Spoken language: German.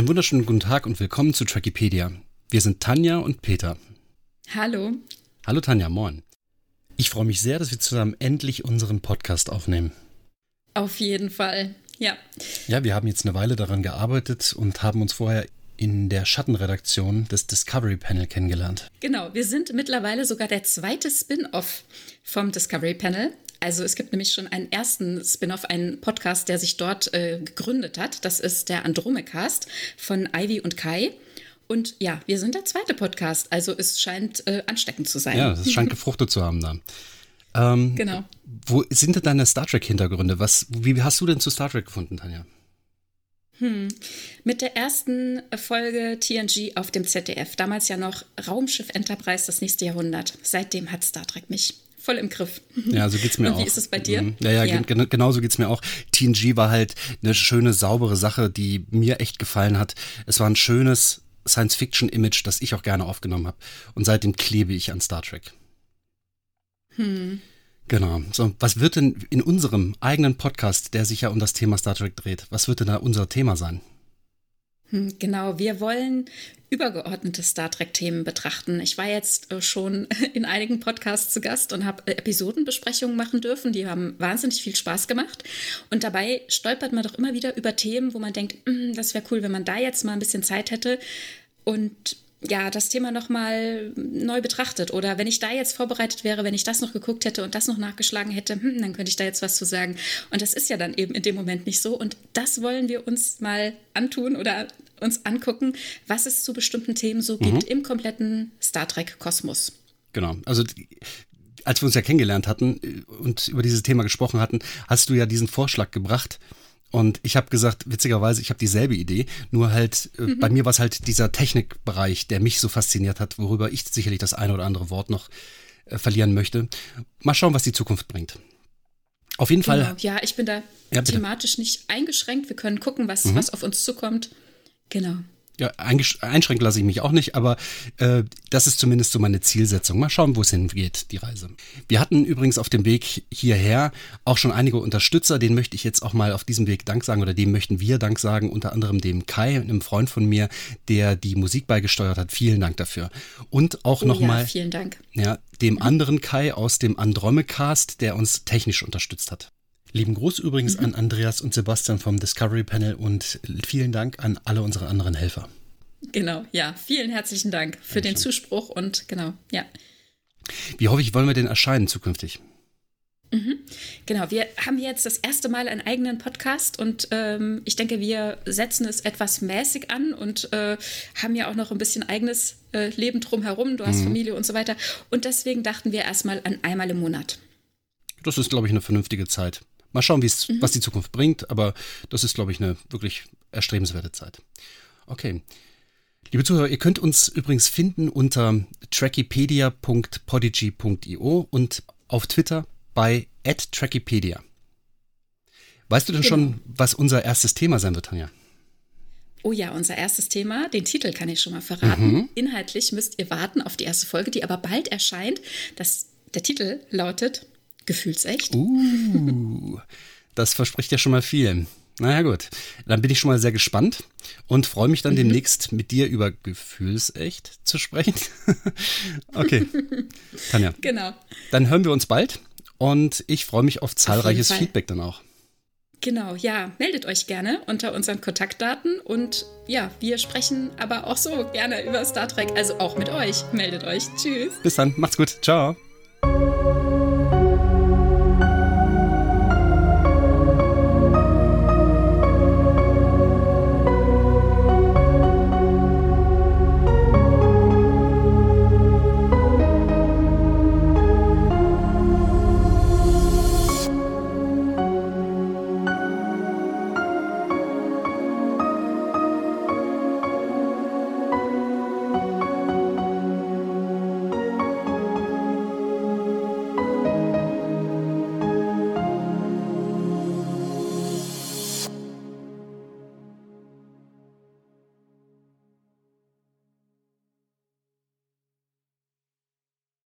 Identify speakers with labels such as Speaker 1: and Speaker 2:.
Speaker 1: Einen wunderschönen guten Tag und willkommen zu Trackipedia. Wir sind Tanja und Peter.
Speaker 2: Hallo.
Speaker 1: Hallo Tanja, moin. Ich freue mich sehr, dass wir zusammen endlich unseren Podcast aufnehmen.
Speaker 2: Auf jeden Fall, ja.
Speaker 1: Ja, wir haben jetzt eine Weile daran gearbeitet und haben uns vorher in der Schattenredaktion des Discovery Panel kennengelernt.
Speaker 2: Genau, wir sind mittlerweile sogar der zweite Spin-off vom Discovery Panel. Also es gibt nämlich schon einen ersten Spin-off, einen Podcast, der sich dort äh, gegründet hat. Das ist der Andromecast von Ivy und Kai. Und ja, wir sind der zweite Podcast. Also es scheint äh, ansteckend zu sein.
Speaker 1: Ja, es scheint gefruchtet zu haben da. Ähm,
Speaker 2: genau.
Speaker 1: Wo sind denn deine Star Trek-Hintergründe? wie hast du denn zu Star Trek gefunden, Tanja?
Speaker 2: Hm. Mit der ersten Folge TNG auf dem ZDF, damals ja noch Raumschiff Enterprise, das nächste Jahrhundert. Seitdem hat Star Trek mich voll im Griff.
Speaker 1: Ja, so geht's mir
Speaker 2: Und
Speaker 1: auch.
Speaker 2: Wie ist es bei dir?
Speaker 1: Mhm. Ja, ja, ja. Gen genau so geht's mir auch. TNG war halt eine schöne, saubere Sache, die mir echt gefallen hat. Es war ein schönes Science-Fiction-Image, das ich auch gerne aufgenommen habe. Und seitdem klebe ich an Star Trek.
Speaker 2: Hm.
Speaker 1: Genau. So, was wird denn in unserem eigenen Podcast, der sich ja um das Thema Star Trek dreht, was wird denn da unser Thema sein?
Speaker 2: Hm, genau, wir wollen übergeordnete Star Trek-Themen betrachten. Ich war jetzt äh, schon in einigen Podcasts zu Gast und habe äh, Episodenbesprechungen machen dürfen. Die haben wahnsinnig viel Spaß gemacht. Und dabei stolpert man doch immer wieder über Themen, wo man denkt, hm, das wäre cool, wenn man da jetzt mal ein bisschen Zeit hätte. Und ja, das Thema nochmal neu betrachtet. Oder wenn ich da jetzt vorbereitet wäre, wenn ich das noch geguckt hätte und das noch nachgeschlagen hätte, hm, dann könnte ich da jetzt was zu sagen. Und das ist ja dann eben in dem Moment nicht so. Und das wollen wir uns mal antun oder uns angucken, was es zu bestimmten Themen so gibt mhm. im kompletten Star Trek-Kosmos.
Speaker 1: Genau. Also als wir uns ja kennengelernt hatten äh, und über dieses Thema gesprochen hatten, hast du ja diesen Vorschlag gebracht, und ich habe gesagt, witzigerweise, ich habe dieselbe Idee, nur halt, äh, mhm. bei mir war es halt dieser Technikbereich, der mich so fasziniert hat, worüber ich sicherlich das eine oder andere Wort noch äh, verlieren möchte. Mal schauen, was die Zukunft bringt. Auf jeden genau. Fall.
Speaker 2: Ja, ich bin da ja, thematisch nicht eingeschränkt. Wir können gucken, was, mhm. was auf uns zukommt. Genau.
Speaker 1: Ja, einschränken lasse ich mich auch nicht, aber äh, das ist zumindest so meine Zielsetzung. Mal schauen, wo es hingeht, die Reise. Wir hatten übrigens auf dem Weg hierher auch schon einige Unterstützer, denen möchte ich jetzt auch mal auf diesem Weg Dank sagen oder dem möchten wir Dank sagen, unter anderem dem Kai, einem Freund von mir, der die Musik beigesteuert hat. Vielen Dank dafür. Und auch oh, nochmal. Ja,
Speaker 2: vielen Dank.
Speaker 1: Ja, dem anderen Kai aus dem Andromecast, der uns technisch unterstützt hat. Lieben Gruß übrigens mhm. an Andreas und Sebastian vom Discovery Panel und vielen Dank an alle unsere anderen Helfer.
Speaker 2: Genau, ja, vielen herzlichen Dank für Dankeschön. den Zuspruch und genau, ja.
Speaker 1: Wie hoffe ich, wollen wir denn erscheinen zukünftig?
Speaker 2: Mhm. Genau, wir haben jetzt das erste Mal einen eigenen Podcast und ähm, ich denke, wir setzen es etwas mäßig an und äh, haben ja auch noch ein bisschen eigenes äh, Leben drumherum. Du hast mhm. Familie und so weiter. Und deswegen dachten wir erstmal an einmal im Monat.
Speaker 1: Das ist, glaube ich, eine vernünftige Zeit. Mal schauen, mhm. was die Zukunft bringt, aber das ist, glaube ich, eine wirklich erstrebenswerte Zeit. Okay. Liebe Zuhörer, ihr könnt uns übrigens finden unter trackipedia.podigy.io und auf Twitter bei @trackipedia. Weißt du denn genau. schon, was unser erstes Thema sein wird, Tanja?
Speaker 2: Oh ja, unser erstes Thema, den Titel kann ich schon mal verraten. Mhm. Inhaltlich müsst ihr warten auf die erste Folge, die aber bald erscheint. Das, der Titel lautet Gefühlsecht.
Speaker 1: Uh, das verspricht ja schon mal viel. Naja gut, dann bin ich schon mal sehr gespannt und freue mich dann mhm. demnächst mit dir über Gefühlsecht zu sprechen. okay, Tanja.
Speaker 2: Genau.
Speaker 1: Dann hören wir uns bald und ich freue mich auf zahlreiches auf Feedback dann auch.
Speaker 2: Genau, ja, meldet euch gerne unter unseren Kontaktdaten und ja, wir sprechen aber auch so gerne über Star Trek, also auch mit euch. Meldet euch. Tschüss.
Speaker 1: Bis dann, macht's gut. Ciao.